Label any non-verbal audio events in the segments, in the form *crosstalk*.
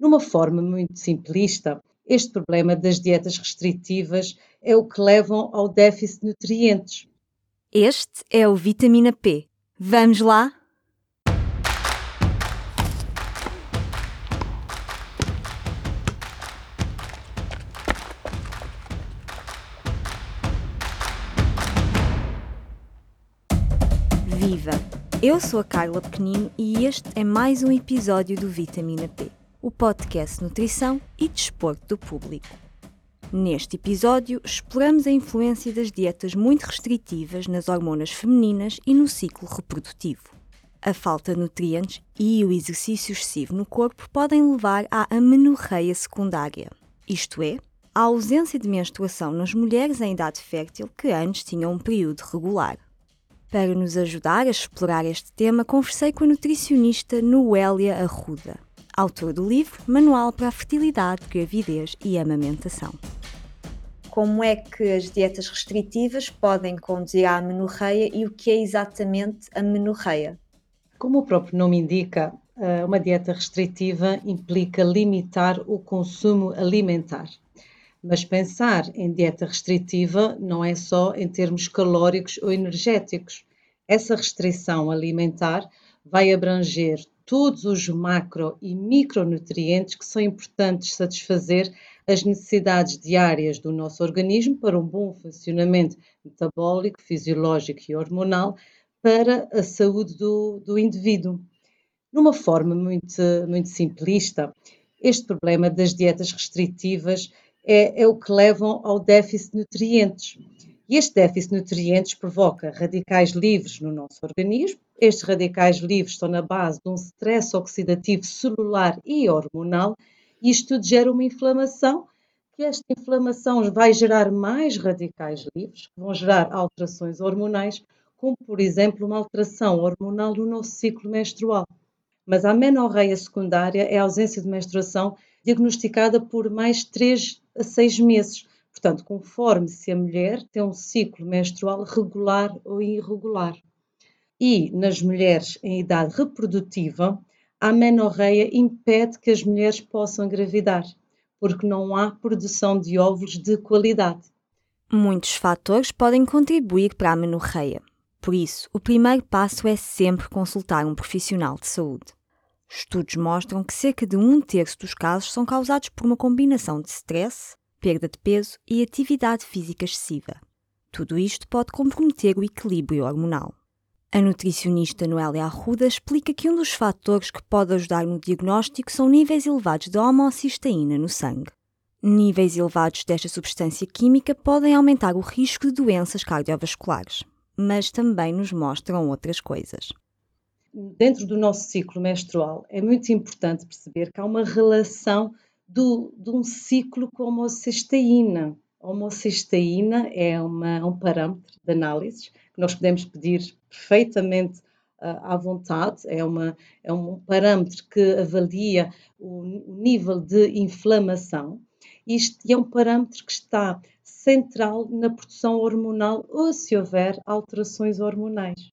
Numa forma muito simplista, este problema das dietas restritivas é o que levam ao déficit de nutrientes. Este é o Vitamina P. Vamos lá? Viva! Eu sou a Carla Pequenino e este é mais um episódio do Vitamina P, o podcast Nutrição e Desporto do Público. Neste episódio, exploramos a influência das dietas muito restritivas nas hormonas femininas e no ciclo reprodutivo. A falta de nutrientes e o exercício excessivo no corpo podem levar à amenorreia secundária, isto é, à ausência de menstruação nas mulheres em idade fértil que antes tinham um período regular. Para nos ajudar a explorar este tema, conversei com a nutricionista Noélia Arruda, autora do livro Manual para a Fertilidade, Gravidez e Amamentação. Como é que as dietas restritivas podem conduzir à amenorreia e o que é exatamente a amenorreia? Como o próprio nome indica, eh, uma dieta restritiva implica limitar o consumo alimentar. Mas pensar em dieta restritiva não é só em termos calóricos ou energéticos. Essa restrição alimentar vai abranger todos os macro e micronutrientes que são importantes satisfazer as necessidades diárias do nosso organismo para um bom funcionamento metabólico, fisiológico e hormonal para a saúde do, do indivíduo. Numa forma muito, muito simplista, este problema das dietas restritivas é, é o que levam ao déficit de nutrientes. E este déficit de nutrientes provoca radicais livres no nosso organismo. Estes radicais livres estão na base de um stress oxidativo celular e hormonal, e isto tudo gera uma inflamação, que esta inflamação vai gerar mais radicais livres, que vão gerar alterações hormonais, como por exemplo uma alteração hormonal no nosso ciclo menstrual. Mas a menorreia secundária é a ausência de menstruação diagnosticada por mais 3 a 6 meses. Portanto, conforme se a mulher tem um ciclo menstrual regular ou irregular. E nas mulheres em idade reprodutiva, a menorreia impede que as mulheres possam engravidar, porque não há produção de óvulos de qualidade. Muitos fatores podem contribuir para a menorreia. Por isso, o primeiro passo é sempre consultar um profissional de saúde. Estudos mostram que cerca de um terço dos casos são causados por uma combinação de stress, perda de peso e atividade física excessiva. Tudo isto pode comprometer o equilíbrio hormonal. A nutricionista Noélia Arruda explica que um dos fatores que pode ajudar no diagnóstico são níveis elevados de homocisteína no sangue. Níveis elevados desta substância química podem aumentar o risco de doenças cardiovasculares, mas também nos mostram outras coisas. Dentro do nosso ciclo menstrual, é muito importante perceber que há uma relação do, de um ciclo com homocisteína. A homocisteína é uma, um parâmetro de análise que nós podemos pedir perfeitamente uh, à vontade, é, uma, é um parâmetro que avalia o, o nível de inflamação. Isto é um parâmetro que está central na produção hormonal ou se houver alterações hormonais.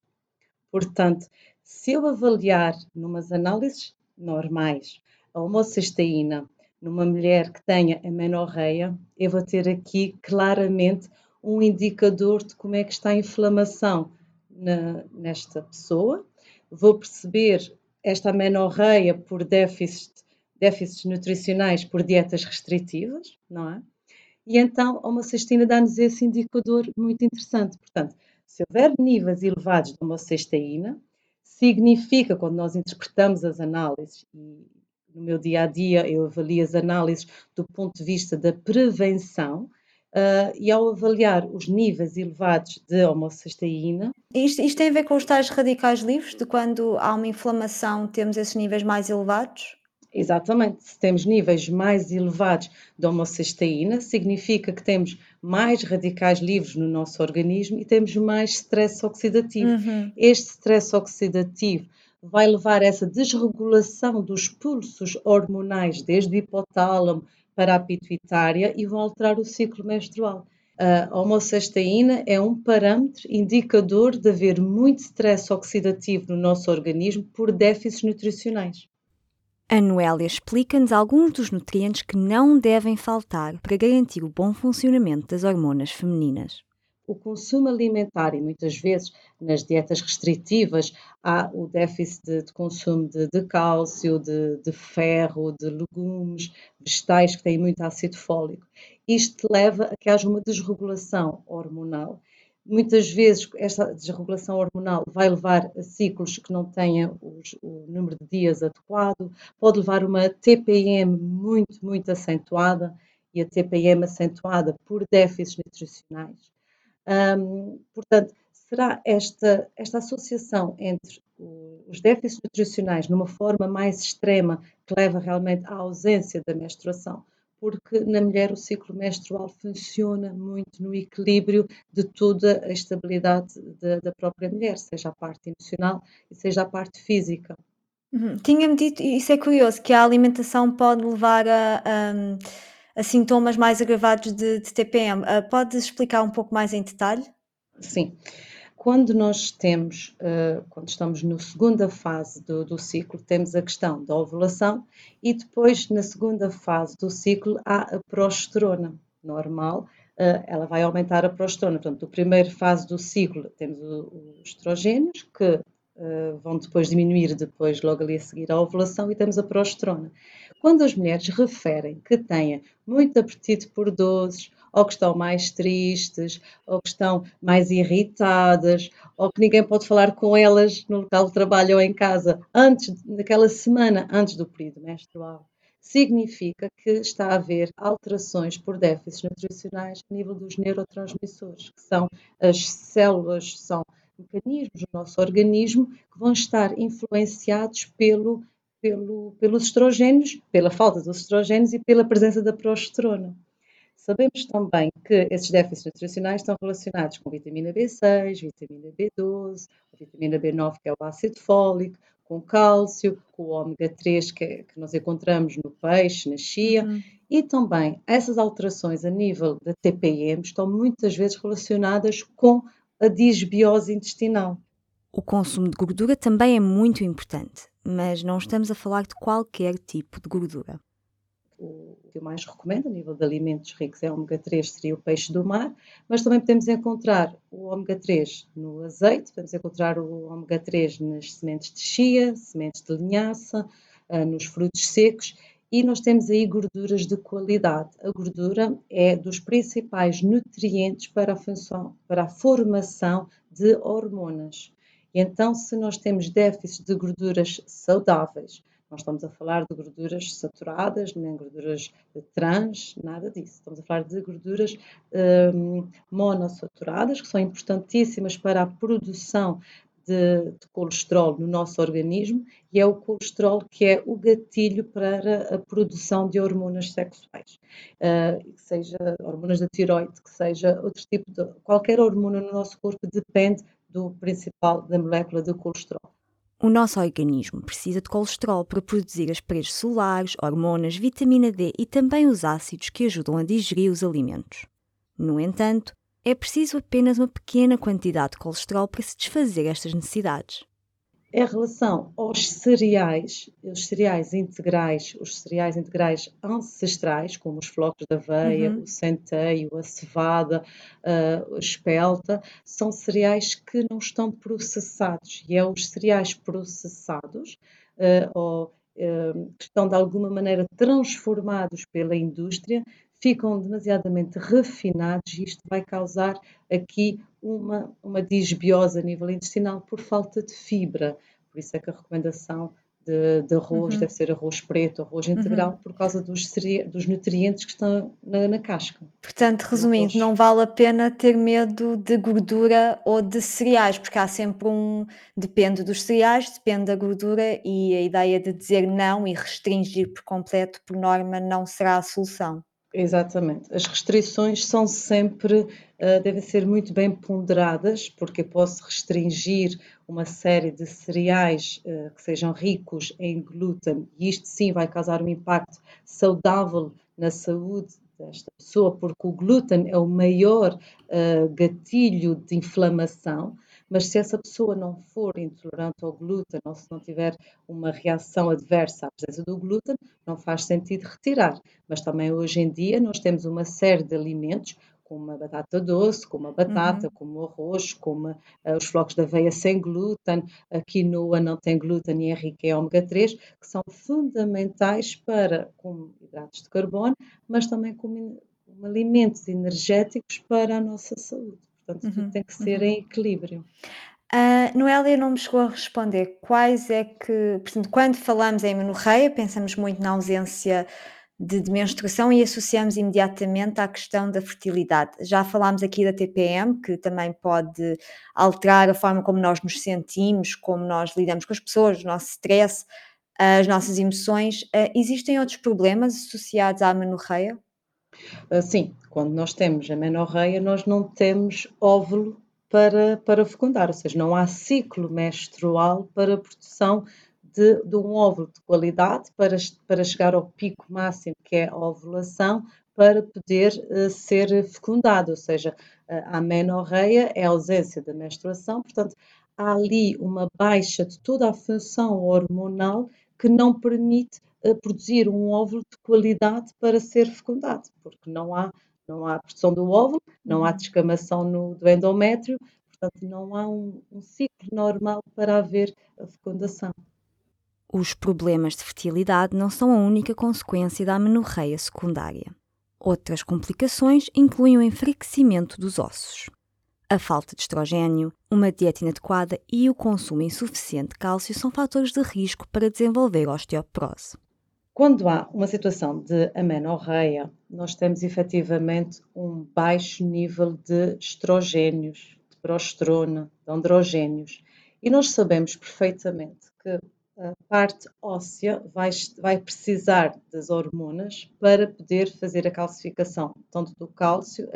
Portanto, se eu avaliar numas análises normais a homocisteína numa mulher que tenha amenorreia, eu vou ter aqui claramente um indicador de como é que está a inflamação na, nesta pessoa. Vou perceber esta amenorreia por déficit, déficits nutricionais por dietas restritivas, não é? E então a homocisteína dá-nos esse indicador muito interessante. Portanto, se houver níveis elevados de homocisteína, significa, quando nós interpretamos as análises, e no meu dia a dia eu avalio as análises do ponto de vista da prevenção, Uh, e ao avaliar os níveis elevados de homocisteína. Isto, isto, tem a ver com os tais radicais livres, de quando há uma inflamação temos esses níveis mais elevados? Exatamente, se temos níveis mais elevados de homocisteína, significa que temos mais radicais livres no nosso organismo e temos mais stress oxidativo. Uhum. Este stress oxidativo vai levar essa desregulação dos pulsos hormonais, desde o hipotálamo para a pituitária, e vão alterar o ciclo menstrual. A homocisteína é um parâmetro indicador de haver muito stress oxidativo no nosso organismo por déficits nutricionais. A Noélia explica-nos alguns dos nutrientes que não devem faltar para garantir o bom funcionamento das hormonas femininas. O consumo alimentar, e muitas vezes nas dietas restritivas, há o déficit de, de consumo de, de cálcio, de, de, ferro, de legumes, vegetais que têm muito ácido fólico. Isto leva a que haja uma desregulação hormonal Muitas vezes esta desregulação hormonal vai levar a ciclos que não tenham os, o número de dias adequado, pode levar uma TPM muito, muito acentuada, e a TPM acentuada por déficits nutricionais. Um, portanto, será esta, esta associação entre os déficits nutricionais numa forma mais extrema que leva realmente à ausência da menstruação? porque na mulher o ciclo menstrual funciona muito no equilíbrio de toda a estabilidade da, da própria mulher, seja a parte emocional e seja a parte física. Uhum. Tinha-me dito, isso é curioso, que a alimentação pode levar a, a, sintomas mais agravados de, de TPM. Uh, ah, pode explicar um pouco mais em detalhe? Sim. Quando nós temos, uh, quando estamos na segunda fase do, do, ciclo, temos a questão da ovulação e depois, na segunda fase do ciclo, há a progesterona normal, uh, ela vai aumentar a progesterona. Portanto, na primeira fase do ciclo, temos os estrogênios, que vão depois diminuir, depois, logo ali a seguir, a ovulação, e temos a progesterona. Quando as mulheres referem que têm muito apetite por doces, ou que estão mais tristes, ou que estão mais irritadas, ou que ninguém pode falar com elas no local de trabalho ou em casa, antes, naquela semana antes do período menstrual. Significa que está a haver alterações por déficits nutricionais a nível dos neurotransmissores, que são as células, são mecanismos do nosso organismo que vão estar influenciados pelo, pelo, pelos estrogênios, pela falta dos estrogênios e pela presença da progesterona. Sabemos também que esses déficits nutricionais estão relacionados com vitamina B6, vitamina B12, vitamina B9, que é o ácido fólico, com cálcio, com o ômega 3 que, que nós encontramos no peixe, na chia, uhum. e também essas alterações a nível da TPM estão muitas vezes relacionadas com a disbiose intestinal. O consumo de gordura também é muito importante, mas não estamos a falar de qualquer tipo de gordura o que eu mais recomendo a nível de alimentos ricos em ômega 3 seria o peixe do mar, mas também podemos encontrar o ômega 3 no azeite, podemos encontrar o ômega 3 nas sementes de chia, sementes de linhaça, ah, nos frutos secos e nós temos aí gorduras de qualidade. A gordura é dos principais nutrientes para a função, para a formação de hormonas. E então, se nós temos déficit de gorduras saudáveis, não estamos a falar de gorduras saturadas, nem gorduras trans, nada disso. Estamos a falar de gorduras um, monossaturadas, que são importantíssimas para a produção de, de, colesterol no nosso organismo e é o colesterol que é o gatilho para a produção de hormonas sexuais, uh, que seja hormonas da tiroide, que seja outro tipo de qualquer hormona no nosso corpo depende do principal da molécula do colesterol. O nosso organismo precisa de colesterol para produzir as paredes solares, hormonas, vitamina D e também os ácidos que ajudam a digerir os alimentos. No entanto, é preciso apenas uma pequena quantidade de colesterol para se desfazer estas necessidades em relação aos cereais, os cereais integrais, os cereais integrais ancestrais, como os flocos de aveia, uhum. o centeio, a cevada, uh, a espelta, são cereais que não estão processados. E é os cereais processados, uh, ou uh, que estão de alguma maneira transformados pela indústria, ficam demasiadamente refinados e isto vai causar aqui uma, uma disbiose a nível intestinal por falta de fibra. Por isso é que a recomendação de, de arroz uhum. deve ser arroz preto, arroz integral, uhum. por causa dos, dos nutrientes que estão na, na casca. Portanto, resumindo, não vale a pena ter medo de gordura ou de cereais, porque há sempre um. Depende dos cereais, depende da gordura, e a ideia de dizer não e restringir por completo, por norma, não será a solução. Exatamente. As restrições são sempre, uh, devem ser muito bem ponderadas, porque eu posso restringir uma série de cereais uh, que sejam ricos em glúten, e isto sim vai causar um impacto saudável na saúde desta pessoa, porque o glúten é o maior uh, gatilho de inflamação, Mas se essa pessoa não for intolerante ao glúten ou se não tiver uma reação adversa à presença do glúten, não faz sentido retirar. Mas também hoje em dia nós temos uma série de alimentos, como a batata doce, como a batata, uhum. como o arroz, como uh, os flocos de aveia sem glúten, a quinoa não tem glúten e é rica em ômega 3, que são fundamentais para, como hidratos de carbono, mas também como alimentos energéticos para a nossa saúde. Portanto, uhum, tudo tem que ser uhum. em equilíbrio. Uh, Noélia não me chegou a responder quais é que, portanto, quando falamos em menorreia, pensamos muito na ausência de, de, menstruação e associamos imediatamente à questão da fertilidade. Já falámos aqui da TPM, que também pode alterar a forma como nós nos sentimos, como nós lidamos com as pessoas, o nosso stress, as nossas emoções. Uh, existem outros problemas associados à menorreia? Sim, quando nós temos a menorreia, nós não temos óvulo para, para fecundar, ou seja, não há ciclo menstrual para a produção de, de, um óvulo de qualidade para, para chegar ao pico máximo que é a ovulação para poder uh, ser fecundado, ou seja, uh, a menorreia é a ausência da menstruação, portanto, há ali uma baixa de toda a função hormonal que não permite uh, produzir um óvulo de qualidade para ser fecundado, porque não há não há produção do óvulo, não há uhum. descamação no, do endométrio, portanto, não há um, um ciclo normal para haver a fecundação. Os problemas de fertilidade não são a única consequência da amenorreia secundária. Outras complicações incluem o enfraquecimento dos ossos, a falta de estrogênio, uma dieta inadequada e o consumo insuficiente de cálcio são fatores de risco para desenvolver osteoporose. Quando há uma situação de amenorreia, nós temos efetivamente um baixo nível de estrogénios, de progesterona, de androgénios. E nós sabemos perfeitamente que a parte óssea vai, vai precisar das hormonas para poder fazer a calcificação, tanto do cálcio,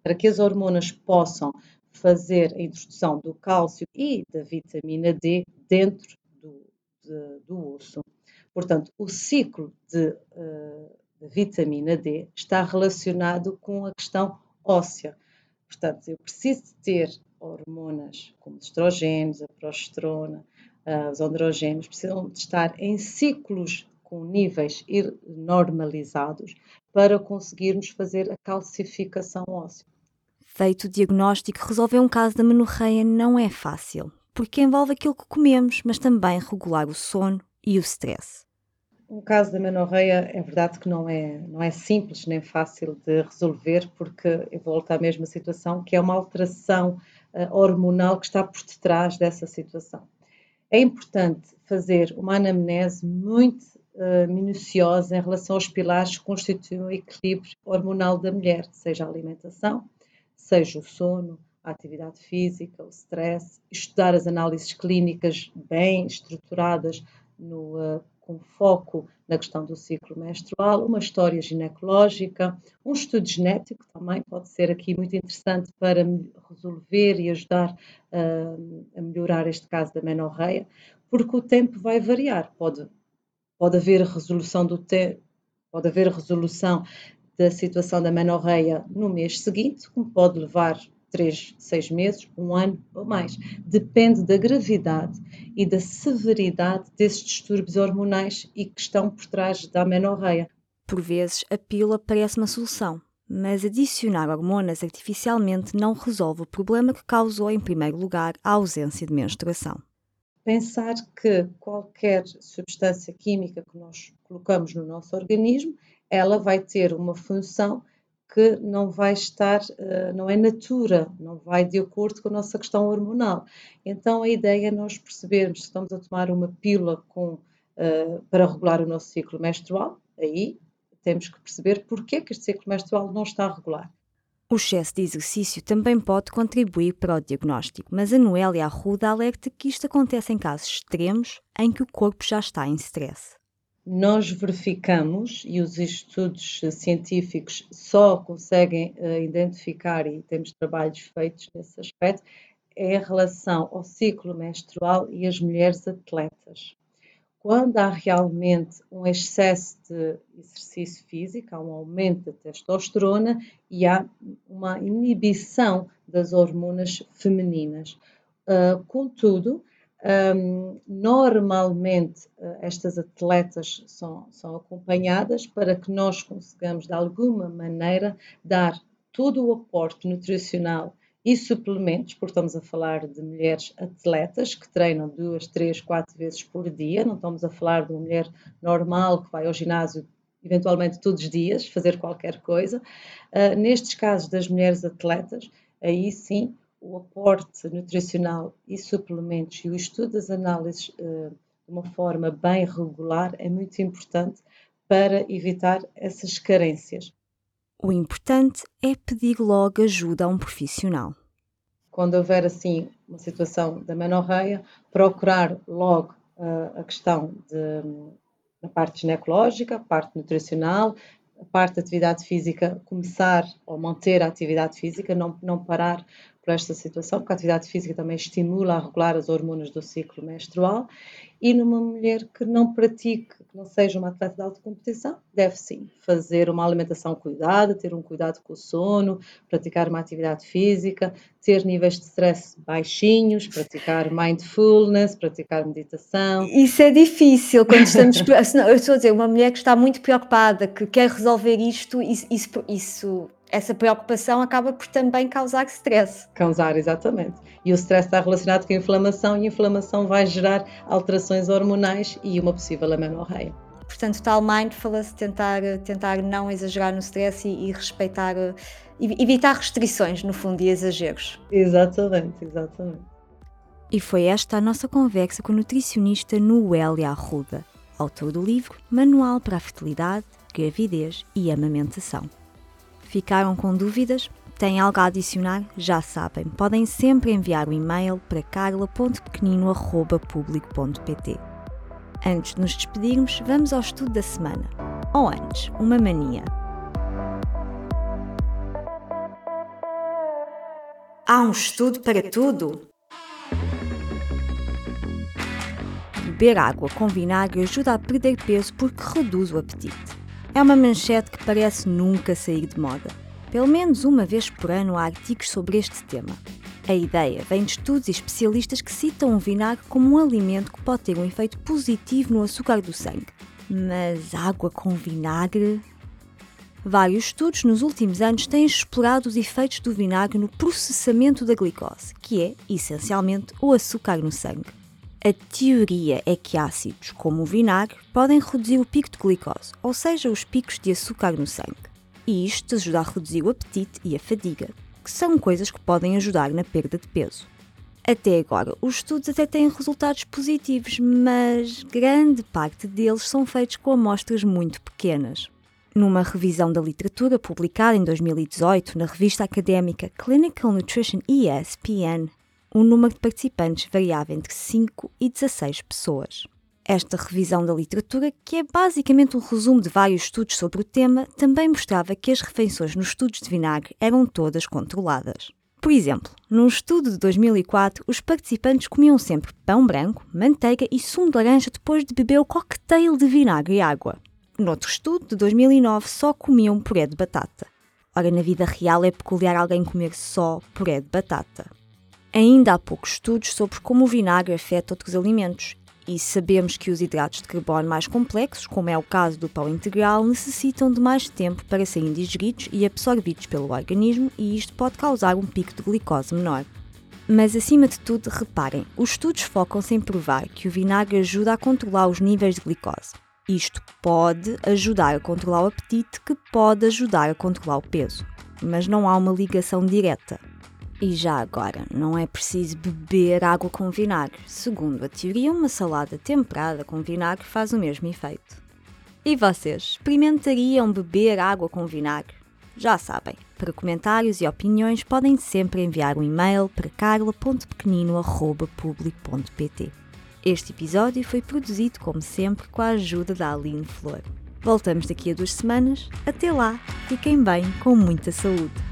para que as hormonas possam fazer a introdução do cálcio e da vitamina D dentro do, de, do osso. Portanto, o ciclo de, uh, de vitamina D está relacionado com a questão óssea. Portanto, eu preciso ter hormonas como os estrogênios, a progesterona, uh, os androgénios, precisam de estar em ciclos com níveis normalizados para conseguirmos fazer a calcificação óssea. Feito o diagnóstico, resolver um caso da menorreia não é fácil, porque envolve aquilo que comemos, mas também regular o sono, e o stress. O caso da menorreia é verdade que não é, não é simples nem fácil de resolver, porque eu volto à mesma situação, que é uma alteração uh, hormonal que está por detrás dessa situação. É importante fazer uma anamnese muito uh, minuciosa em relação aos pilares que constituem o equilíbrio hormonal da mulher, seja a alimentação, seja o sono, a atividade física, o stress, estudar as análises clínicas bem estruturadas no, uh, com foco na questão do ciclo menstrual, uma história ginecológica, um estudo genético também pode ser aqui muito interessante para resolver e ajudar uh, a melhorar este caso da menorreia, porque o tempo vai variar, pode, pode haver resolução do tempo, pode haver resolução da situação da menorreia no mês seguinte, como pode levar três, seis meses, um ano ou mais. Depende da gravidade e da severidade desses distúrbios hormonais e que estão por trás da amenorreia. Por vezes, a pílula parece uma solução, mas adicionar hormonas artificialmente não resolve o problema que causou, em primeiro lugar, a ausência de menstruação. Pensar que qualquer substância química que nós colocamos no nosso organismo, ela vai ter uma função que não vai estar, uh, não é natura, não vai de acordo com a nossa questão hormonal. Então a ideia é nós percebermos se estamos a tomar uma pílula com, uh, para regular o nosso ciclo menstrual, aí temos que perceber porque que este ciclo menstrual não está regular. O excesso de exercício também pode contribuir para o diagnóstico, mas a Noélia Arruda alerta que isto acontece em casos extremos em que o corpo já está em stress nós verificamos, e os estudos científicos só conseguem uh, identificar, e temos trabalhos feitos nesse aspecto, é a relação ao ciclo menstrual e as mulheres atletas. Quando há realmente um excesso de exercício físico, há um aumento da testosterona e há uma inibição das hormonas femininas. Uh, contudo, um, normalmente uh, estas atletas são, são acompanhadas para que nós consigamos, de alguma maneira, dar todo o aporte nutricional e suplementos, porque estamos a falar de mulheres atletas que treinam duas, três, quatro vezes por dia, não estamos a falar de uma mulher normal que vai ao ginásio eventualmente todos os dias, fazer qualquer coisa. Uh, nestes casos das mulheres atletas, aí sim o aporte nutricional e suplementos e o estudo das análises uh, de uma forma bem regular é muito importante para evitar essas carências. O importante é pedir logo ajuda a um profissional. Quando houver assim uma situação da menorreia, procurar logo uh, a questão de, da parte ginecológica, a parte nutricional, a parte da atividade física, começar ou manter a atividade física, não, não parar por esta situação, porque a atividade física também estimula a regular as hormonas do ciclo menstrual. E numa mulher que não pratique, que não seja uma atleta de alta competição, deve sim fazer uma alimentação cuidada, ter um cuidado com o sono, praticar uma atividade física, ter níveis de stress baixinhos, praticar mindfulness, praticar meditação. Isso é difícil quando estamos. *laughs* eu estou a dizer, uma mulher que está muito preocupada, que quer resolver isto, isso, isso, isso essa preocupação acaba por também causar stress. Causar, exatamente. E o stress está relacionado com a inflamação e a inflamação vai gerar alterações hormonais e uma possível amenorreia. Portanto, tal mindfulness, tentar, tentar não exagerar no stress e, e respeitar, evitar restrições, no fundo, e exageros. Exatamente, exatamente. E foi esta a nossa conversa com o nutricionista Noélia Arruda, autor do livro Manual para a Fertilidade, Gravidez e Amamentação. Ficaram com dúvidas? Têm algo a adicionar? Já sabem, podem sempre enviar o um e-mail para carla.pequenino.público.pt. Antes de nos despedirmos, vamos ao estudo da semana. Ou antes, uma mania. Há um estudo para tudo? Beber água com vinagre ajuda a perder peso porque reduz o apetite. É uma manchete que parece nunca sair de moda. Pelo menos uma vez por ano há artigos sobre este tema. A ideia vem de estudos e especialistas que citam o vinagre como um alimento que pode ter um efeito positivo no açúcar do sangue. Mas água com vinagre? Vários estudos nos últimos anos têm explorado os efeitos do vinagre no processamento da glicose, que é, essencialmente, o açúcar no sangue. A teoria é que ácidos, como o vinagre, podem reduzir o pico de glicose, ou seja, os picos de açúcar no sangue. E isto ajuda a reduzir o apetite e a fadiga, que são coisas que podem ajudar na perda de peso. Até agora, os estudos até têm resultados positivos, mas grande parte deles são feitos com amostras muito pequenas. Numa revisão da literatura publicada em 2018 na revista académica Clinical Nutrition ESPN, o número de participantes variava entre 5 e 16 pessoas. Esta revisão da literatura, que é basicamente um resumo de vários estudos sobre o tema, também mostrava que as refeições nos estudos de vinagre eram todas controladas. Por exemplo, num estudo de 2004, os participantes comiam sempre pão branco, manteiga e sumo de laranja depois de beber o cocktail de vinagre e água. Noutro estudo, de 2009, só comiam puré de batata. Ora, na vida real é peculiar alguém comer só puré de batata. Ainda há poucos estudos sobre como o vinagre afeta outros alimentos, e sabemos que os hidratos de carbono mais complexos, como é o caso do pão integral, necessitam de mais tempo para serem digeridos e absorvidos pelo organismo, e isto pode causar um pico de glicose menor. Mas acima de tudo, reparem, os estudos focam-se em provar que o vinagre ajuda a controlar os níveis de glicose. Isto pode ajudar a controlar o apetite, que pode ajudar a controlar o peso, mas não há uma ligação direta. E já agora, não é preciso beber água com vinagre. Segundo a teoria, uma salada temperada com vinagre faz o mesmo efeito. E vocês, experimentariam beber água com vinagre? Já sabem, para comentários e opiniões podem sempre enviar um e-mail para carla.pequenino.public.pt. Este episódio foi produzido, como sempre, com a ajuda da Aline Flor. Voltamos daqui a duas semanas. Até lá, fiquem bem, com muita saúde.